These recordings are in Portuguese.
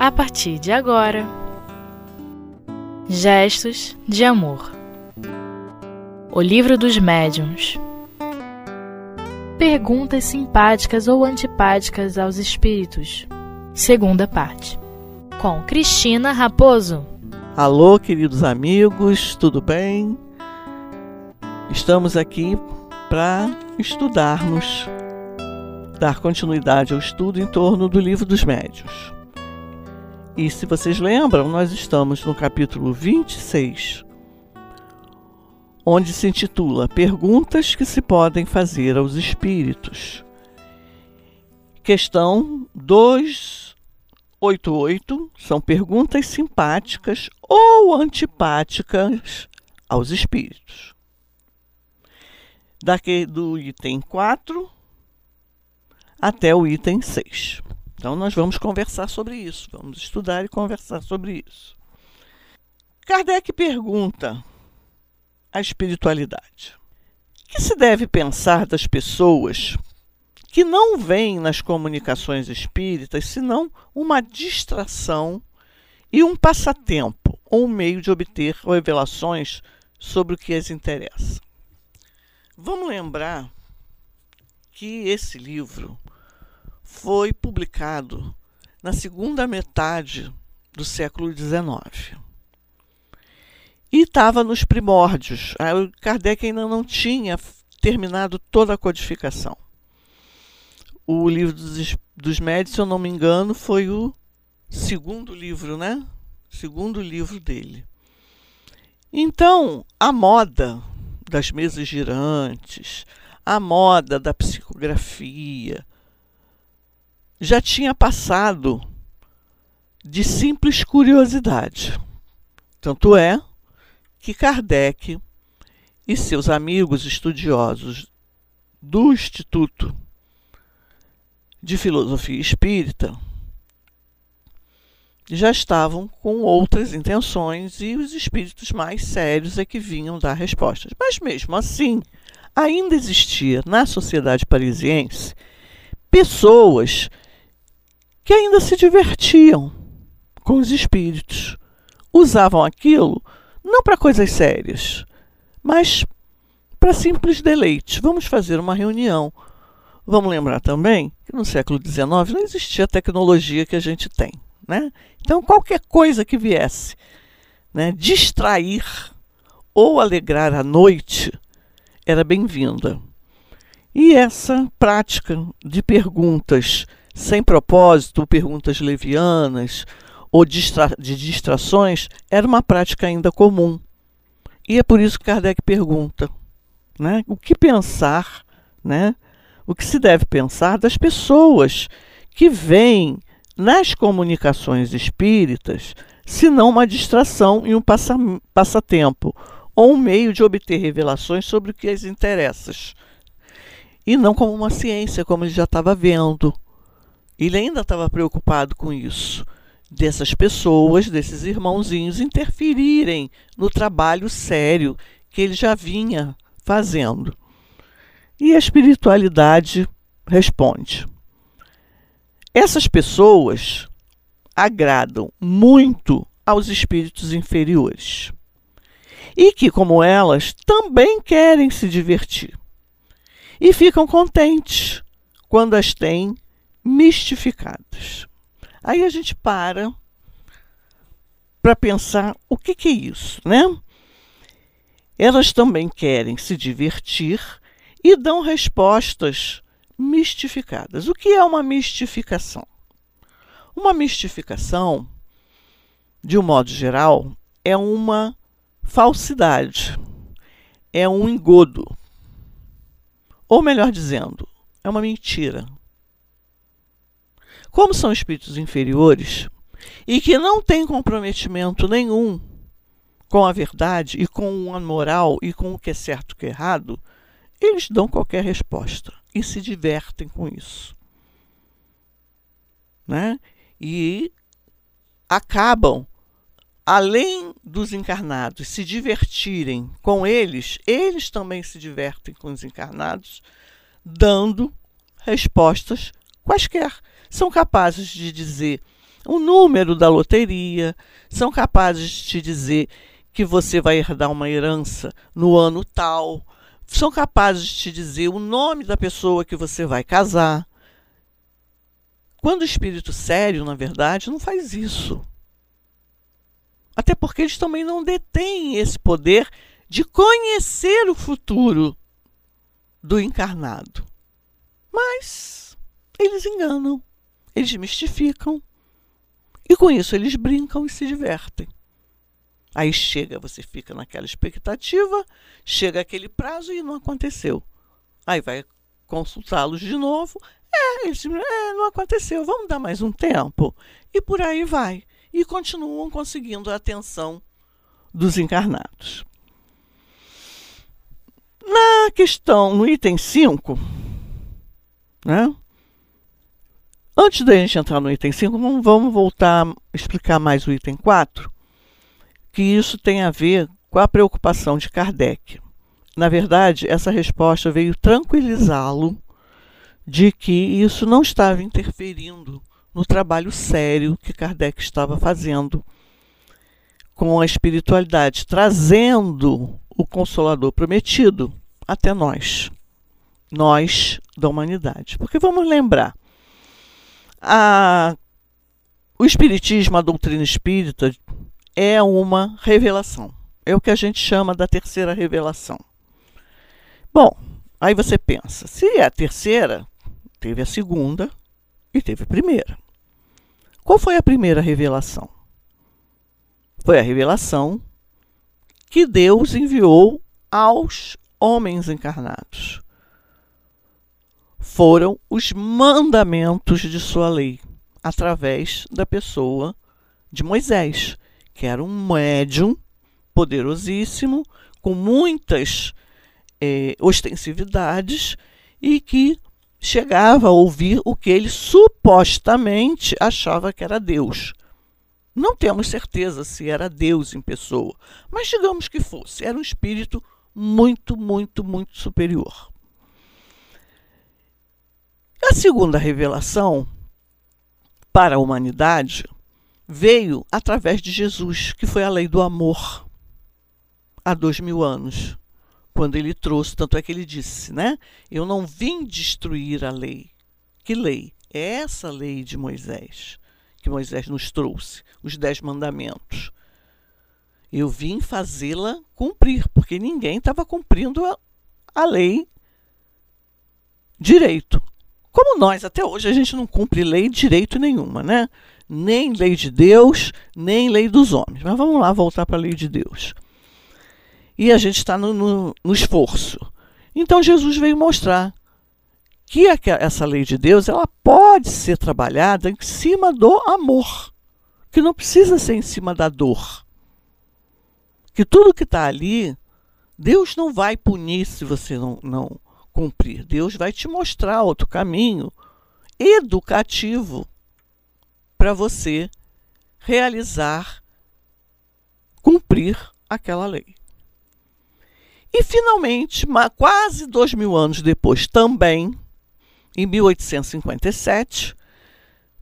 a partir de agora. Gestos de Amor O Livro dos Médiuns Perguntas simpáticas ou antipáticas aos espíritos. Segunda parte. Com Cristina Raposo. Alô, queridos amigos, tudo bem? Estamos aqui para estudarmos, dar continuidade ao estudo em torno do Livro dos Médios. E se vocês lembram, nós estamos no capítulo 26, onde se intitula Perguntas que se podem fazer aos espíritos. Questão 288 são perguntas simpáticas ou antipáticas aos espíritos. Daqui do item 4 até o item 6. Então, nós vamos conversar sobre isso, vamos estudar e conversar sobre isso. Kardec pergunta a espiritualidade: que se deve pensar das pessoas que não veem nas comunicações espíritas senão uma distração e um passatempo ou um meio de obter revelações sobre o que as interessa? Vamos lembrar que esse livro foi publicado na segunda metade do século XIX. E estava nos primórdios. O Kardec ainda não tinha terminado toda a codificação. O livro dos, dos médios, se eu não me engano, foi o segundo livro, né? Segundo livro dele. Então, a moda das mesas girantes, a moda da psicografia, já tinha passado de simples curiosidade. Tanto é que Kardec e seus amigos estudiosos do Instituto de Filosofia Espírita já estavam com outras intenções e os espíritos mais sérios é que vinham dar respostas. Mas mesmo assim, ainda existia na sociedade parisiense pessoas que ainda se divertiam com os espíritos. Usavam aquilo não para coisas sérias, mas para simples deleite. Vamos fazer uma reunião. Vamos lembrar também que no século XIX não existia a tecnologia que a gente tem. Né? Então, qualquer coisa que viesse né, distrair ou alegrar a noite era bem-vinda. E essa prática de perguntas sem propósito, perguntas levianas ou distra de distrações, era uma prática ainda comum. E é por isso que Kardec pergunta: né, o que pensar, né, o que se deve pensar das pessoas que veem nas comunicações espíritas, se não uma distração e um passa passatempo, ou um meio de obter revelações sobre o que as interessa, e não como uma ciência, como ele já estava vendo. Ele ainda estava preocupado com isso, dessas pessoas, desses irmãozinhos interferirem no trabalho sério que ele já vinha fazendo. E a espiritualidade responde: essas pessoas agradam muito aos espíritos inferiores e que, como elas, também querem se divertir e ficam contentes quando as têm mistificadas. Aí a gente para para pensar o que, que é isso, né? Elas também querem se divertir e dão respostas mistificadas. O que é uma mistificação? Uma mistificação, de um modo geral, é uma falsidade, é um engodo. Ou melhor dizendo, é uma mentira. Como são espíritos inferiores e que não têm comprometimento nenhum com a verdade e com a moral e com o que é certo e o que é errado, eles dão qualquer resposta e se divertem com isso. Né? E acabam, além dos encarnados se divertirem com eles, eles também se divertem com os encarnados, dando respostas quaisquer são capazes de dizer o número da loteria, são capazes de te dizer que você vai herdar uma herança no ano tal, são capazes de te dizer o nome da pessoa que você vai casar. Quando o espírito sério, na verdade, não faz isso. Até porque eles também não detêm esse poder de conhecer o futuro do encarnado. Mas eles enganam, eles mistificam. E com isso eles brincam e se divertem. Aí chega, você fica naquela expectativa, chega aquele prazo e não aconteceu. Aí vai consultá-los de novo. É, eles, é, não aconteceu, vamos dar mais um tempo. E por aí vai. E continuam conseguindo a atenção dos encarnados. Na questão, no item 5, né? Antes da gente entrar no item 5, vamos voltar a explicar mais o item 4, que isso tem a ver com a preocupação de Kardec. Na verdade, essa resposta veio tranquilizá-lo de que isso não estava interferindo no trabalho sério que Kardec estava fazendo com a espiritualidade, trazendo o Consolador prometido até nós, nós da humanidade. Porque vamos lembrar, a, o Espiritismo, a doutrina espírita, é uma revelação. É o que a gente chama da terceira revelação. Bom, aí você pensa, se é a terceira, teve a segunda e teve a primeira. Qual foi a primeira revelação? Foi a revelação que Deus enviou aos homens encarnados. Foram os mandamentos de sua lei, através da pessoa de Moisés, que era um médium poderosíssimo, com muitas é, ostensividades e que chegava a ouvir o que ele supostamente achava que era Deus. Não temos certeza se era Deus em pessoa, mas digamos que fosse, era um espírito muito, muito, muito superior. A segunda revelação para a humanidade veio através de Jesus, que foi a lei do amor, há dois mil anos, quando ele trouxe, tanto é que ele disse, né? Eu não vim destruir a lei. Que lei? É essa lei de Moisés, que Moisés nos trouxe, os dez mandamentos. Eu vim fazê-la cumprir, porque ninguém estava cumprindo a, a lei direito. Como nós, até hoje, a gente não cumpre lei direito nenhuma, né? Nem lei de Deus, nem lei dos homens. Mas vamos lá voltar para a lei de Deus. E a gente está no, no, no, esforço. Então Jesus veio mostrar que essa lei de Deus ela pode ser trabalhada em cima do amor, que não precisa ser em cima da dor que tudo que está ali, Deus não vai punir se você não, não cumprir. Deus vai te mostrar outro caminho educativo para você realizar, cumprir aquela lei. E, finalmente, quase dois mil anos depois, também, em 1857,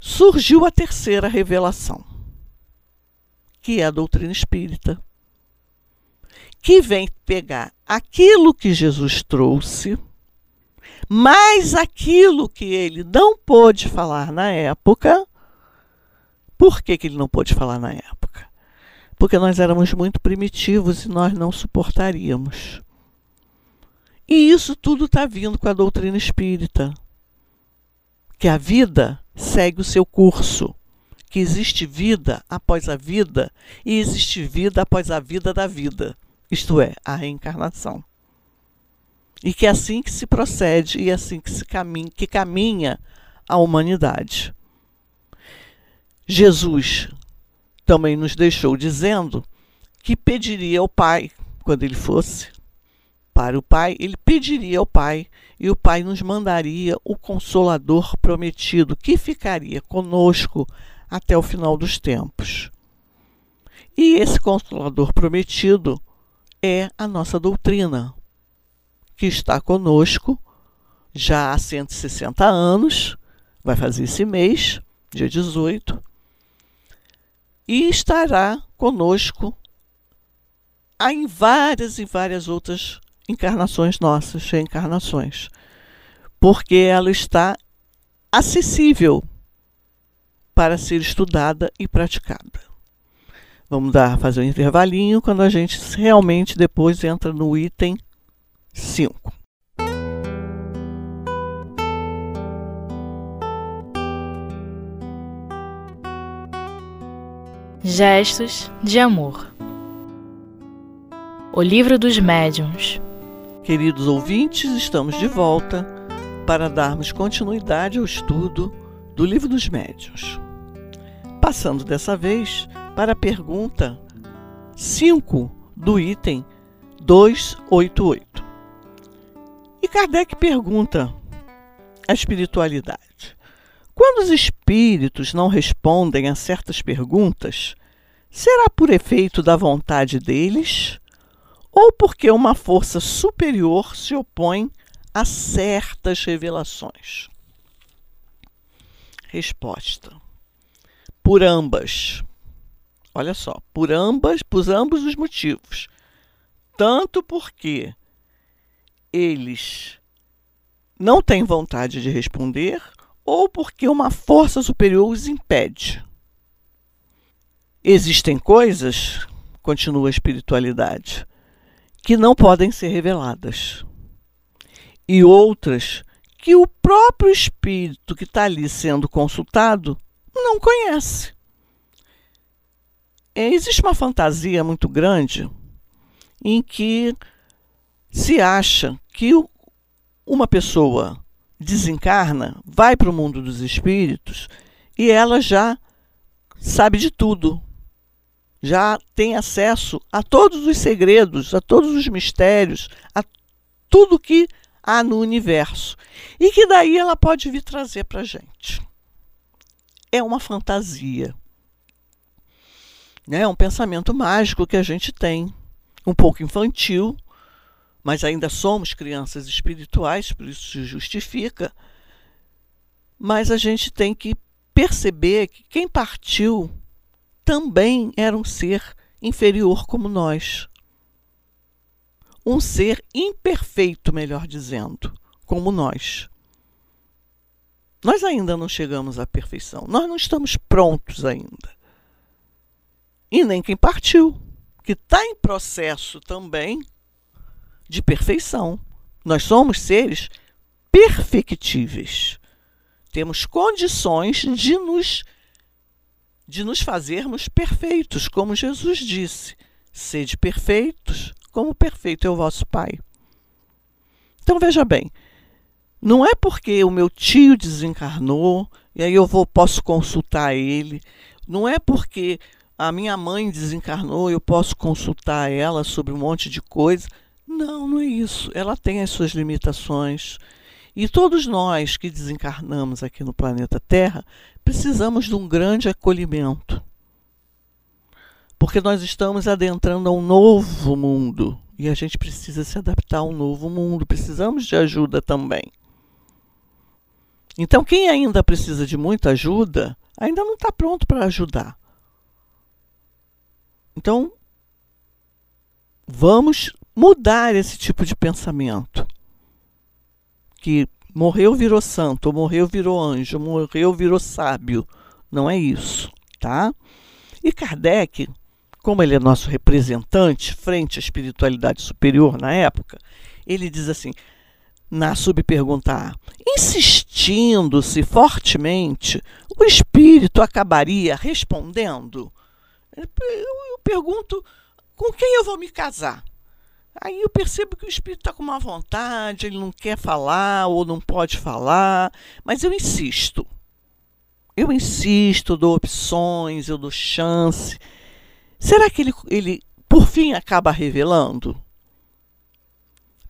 surgiu a terceira revelação, que é a doutrina espírita, que vem pegar aquilo que Jesus trouxe, mais aquilo que ele não pôde falar na época. Por que, que ele não pôde falar na época? Porque nós éramos muito primitivos e nós não suportaríamos. E isso tudo está vindo com a doutrina espírita. Que a vida segue o seu curso. Que existe vida após a vida e existe vida após a vida da vida isto é, a reencarnação. E que é assim que se procede e é assim que se caminha, que caminha a humanidade. Jesus também nos deixou dizendo que pediria ao Pai, quando ele fosse para o Pai, ele pediria ao Pai e o Pai nos mandaria o Consolador prometido, que ficaria conosco até o final dos tempos. E esse Consolador prometido é a nossa doutrina, que está conosco já há 160 anos, vai fazer esse mês, dia 18, e estará conosco em várias e várias outras encarnações nossas, reencarnações, porque ela está acessível para ser estudada e praticada. Vamos dar fazer um intervalinho quando a gente realmente depois entra no item 5. Gestos de amor. O livro dos médiuns. Queridos ouvintes, estamos de volta para darmos continuidade ao estudo do livro dos médiuns. Passando dessa vez para a pergunta 5 do item 288. Kardec pergunta a espiritualidade: quando os espíritos não respondem a certas perguntas, será por efeito da vontade deles ou porque uma força superior se opõe a certas revelações? Resposta: Por ambas. Olha só, por ambas, por ambos os motivos. Tanto porque eles não têm vontade de responder, ou porque uma força superior os impede. Existem coisas, continua a espiritualidade, que não podem ser reveladas. E outras que o próprio espírito que está ali sendo consultado não conhece. Existe uma fantasia muito grande em que se acha que uma pessoa desencarna, vai para o mundo dos espíritos e ela já sabe de tudo. Já tem acesso a todos os segredos, a todos os mistérios, a tudo que há no universo. E que daí ela pode vir trazer para a gente. É uma fantasia. É um pensamento mágico que a gente tem, um pouco infantil, mas ainda somos crianças espirituais, por isso se justifica. Mas a gente tem que perceber que quem partiu também era um ser inferior como nós. Um ser imperfeito, melhor dizendo, como nós. Nós ainda não chegamos à perfeição. Nós não estamos prontos ainda. E nem quem partiu, que está em processo também de perfeição. Nós somos seres perfectíveis. Temos condições de nos de nos fazermos perfeitos, como Jesus disse: sede perfeitos, como perfeito é o vosso Pai. Então veja bem, não é porque o meu tio desencarnou e aí eu vou posso consultar ele, não é porque a minha mãe desencarnou, eu posso consultar ela sobre um monte de coisa. Não, não é isso. Ela tem as suas limitações. E todos nós que desencarnamos aqui no planeta Terra precisamos de um grande acolhimento. Porque nós estamos adentrando a um novo mundo e a gente precisa se adaptar a um novo mundo. Precisamos de ajuda também. Então, quem ainda precisa de muita ajuda, ainda não está pronto para ajudar. Então, vamos mudar esse tipo de pensamento. Que morreu virou santo, morreu virou anjo, morreu virou sábio. Não é isso, tá? E Kardec, como ele é nosso representante frente à espiritualidade superior na época, ele diz assim, na subpergunta A, insistindo-se fortemente, o espírito acabaria respondendo? Eu pergunto, com quem eu vou me casar? Aí eu percebo que o espírito está com uma vontade, ele não quer falar ou não pode falar, mas eu insisto. Eu insisto, dou opções, eu dou chance. Será que ele, ele por fim, acaba revelando?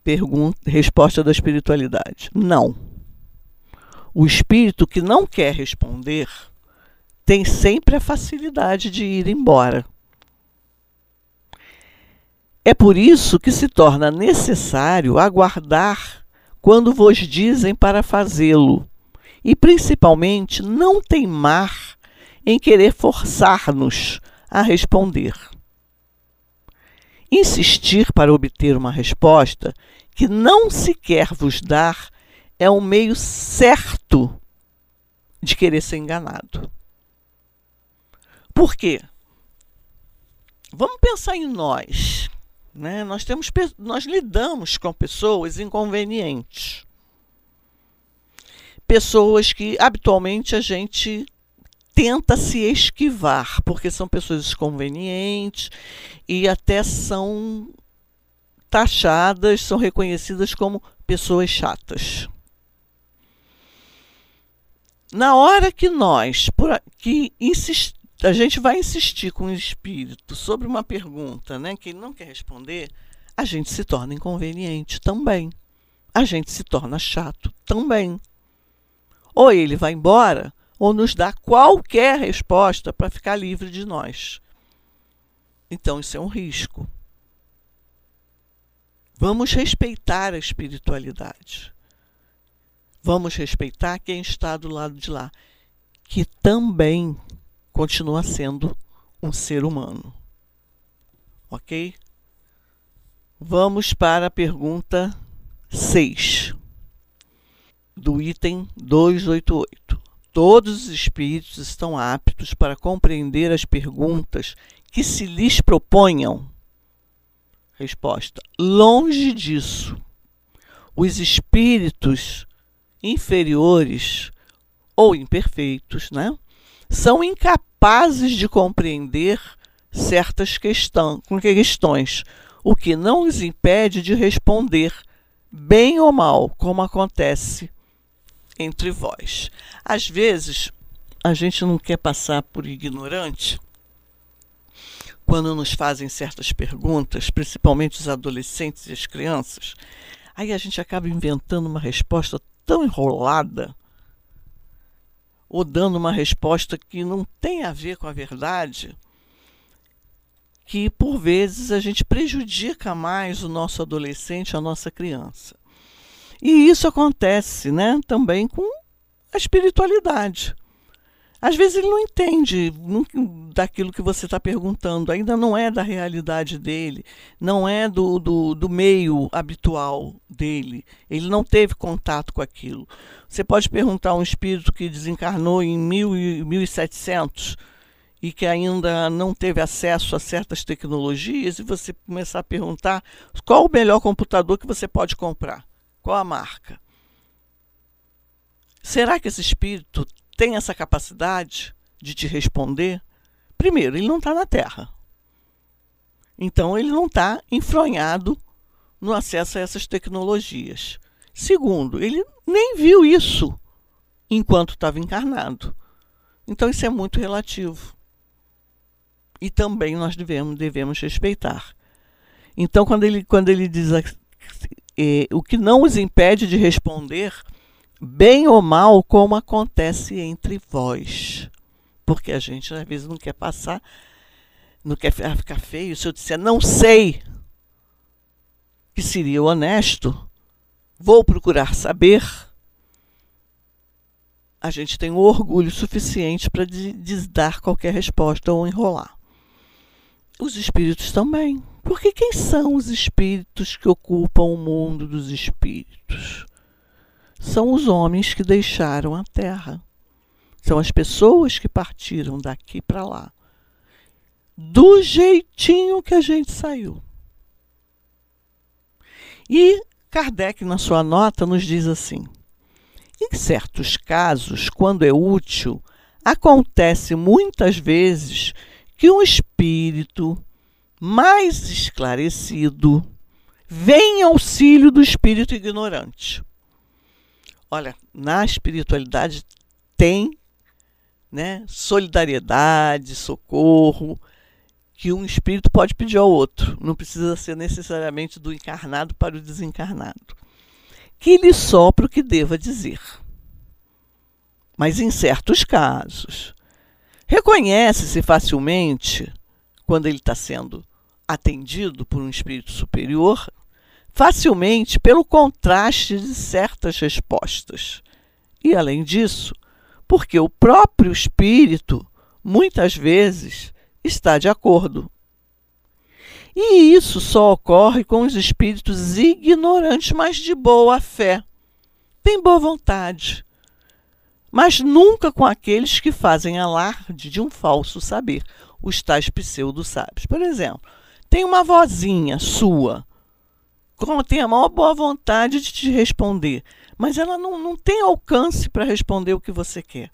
Pergunta, resposta da espiritualidade: não. O espírito que não quer responder tem sempre a facilidade de ir embora. É por isso que se torna necessário aguardar quando vos dizem para fazê-lo, e principalmente não teimar em querer forçar-nos a responder. Insistir para obter uma resposta que não se quer vos dar é um meio certo de querer ser enganado. Por quê? Vamos pensar em nós. Né? Nós, temos, nós lidamos com pessoas inconvenientes. Pessoas que habitualmente a gente tenta se esquivar, porque são pessoas inconvenientes e até são taxadas, são reconhecidas como pessoas chatas. Na hora que nós, que insist, a gente vai insistir com o espírito sobre uma pergunta né, que ele não quer responder, a gente se torna inconveniente também. A gente se torna chato também. Ou ele vai embora, ou nos dá qualquer resposta para ficar livre de nós. Então, isso é um risco. Vamos respeitar a espiritualidade. Vamos respeitar quem está do lado de lá, que também continua sendo um ser humano. Ok? Vamos para a pergunta 6 do item 288. Todos os espíritos estão aptos para compreender as perguntas que se lhes proponham? Resposta: longe disso. Os espíritos inferiores ou imperfeitos, né, são incapazes de compreender certas questões, o que não os impede de responder, bem ou mal, como acontece entre vós. Às vezes, a gente não quer passar por ignorante quando nos fazem certas perguntas, principalmente os adolescentes e as crianças. Aí a gente acaba inventando uma resposta tão enrolada ou dando uma resposta que não tem a ver com a verdade, que por vezes a gente prejudica mais o nosso adolescente, a nossa criança. E isso acontece né, também com a espiritualidade. Às vezes ele não entende daquilo que você está perguntando, ainda não é da realidade dele, não é do, do, do, meio habitual dele, ele não teve contato com aquilo. Você pode perguntar a um espírito que desencarnou em mil, 1700 e que ainda não teve acesso a certas tecnologias, e você começar a perguntar qual o melhor computador que você pode comprar, qual a marca. Será que esse espírito tem essa capacidade de te responder, primeiro, ele não está na Terra. Então, ele não está enfronhado no acesso a essas tecnologias. Segundo, ele nem viu isso enquanto estava encarnado. Então, isso é muito relativo. E também nós devemos, devemos respeitar. Então, quando ele, quando ele diz é, o que não os impede de responder bem ou mal, como acontece entre vós. Porque a gente às vezes não quer passar, não quer ficar feio. Se eu disser não sei, que seria honesto, vou procurar saber. A gente tem o orgulho suficiente para dar qualquer resposta ou enrolar. Os espíritos também. Porque quem são os espíritos que ocupam o mundo dos espíritos? São os homens que deixaram a terra. São as pessoas que partiram daqui para lá. Do jeitinho que a gente saiu. E Kardec, na sua nota, nos diz assim: em certos casos, quando é útil, acontece muitas vezes que um espírito mais esclarecido vem em auxílio do espírito ignorante. Olha, na espiritualidade tem né, solidariedade, socorro, que um espírito pode pedir ao outro. Não precisa ser necessariamente do encarnado para o desencarnado. Que lhe sopra o que deva dizer. Mas em certos casos, reconhece-se facilmente quando ele está sendo atendido por um espírito superior facilmente pelo contraste de certas respostas. E, além disso, porque o próprio espírito, muitas vezes, está de acordo. E isso só ocorre com os espíritos ignorantes, mas de boa fé. Tem boa vontade. Mas nunca com aqueles que fazem alarde de um falso saber, os tais pseudo-sábios. Por exemplo, tem uma vozinha sua, tem a maior boa vontade de te responder, mas ela não, não tem alcance para responder o que você quer.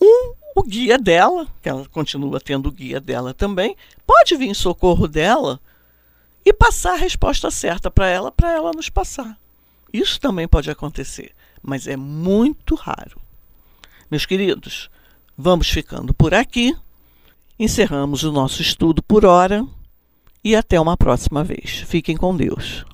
Um o guia dela, que ela continua tendo o guia dela também, pode vir em socorro dela e passar a resposta certa para ela, para ela nos passar. Isso também pode acontecer, mas é muito raro. Meus queridos, vamos ficando por aqui. Encerramos o nosso estudo por hora e até uma próxima vez. Fiquem com Deus.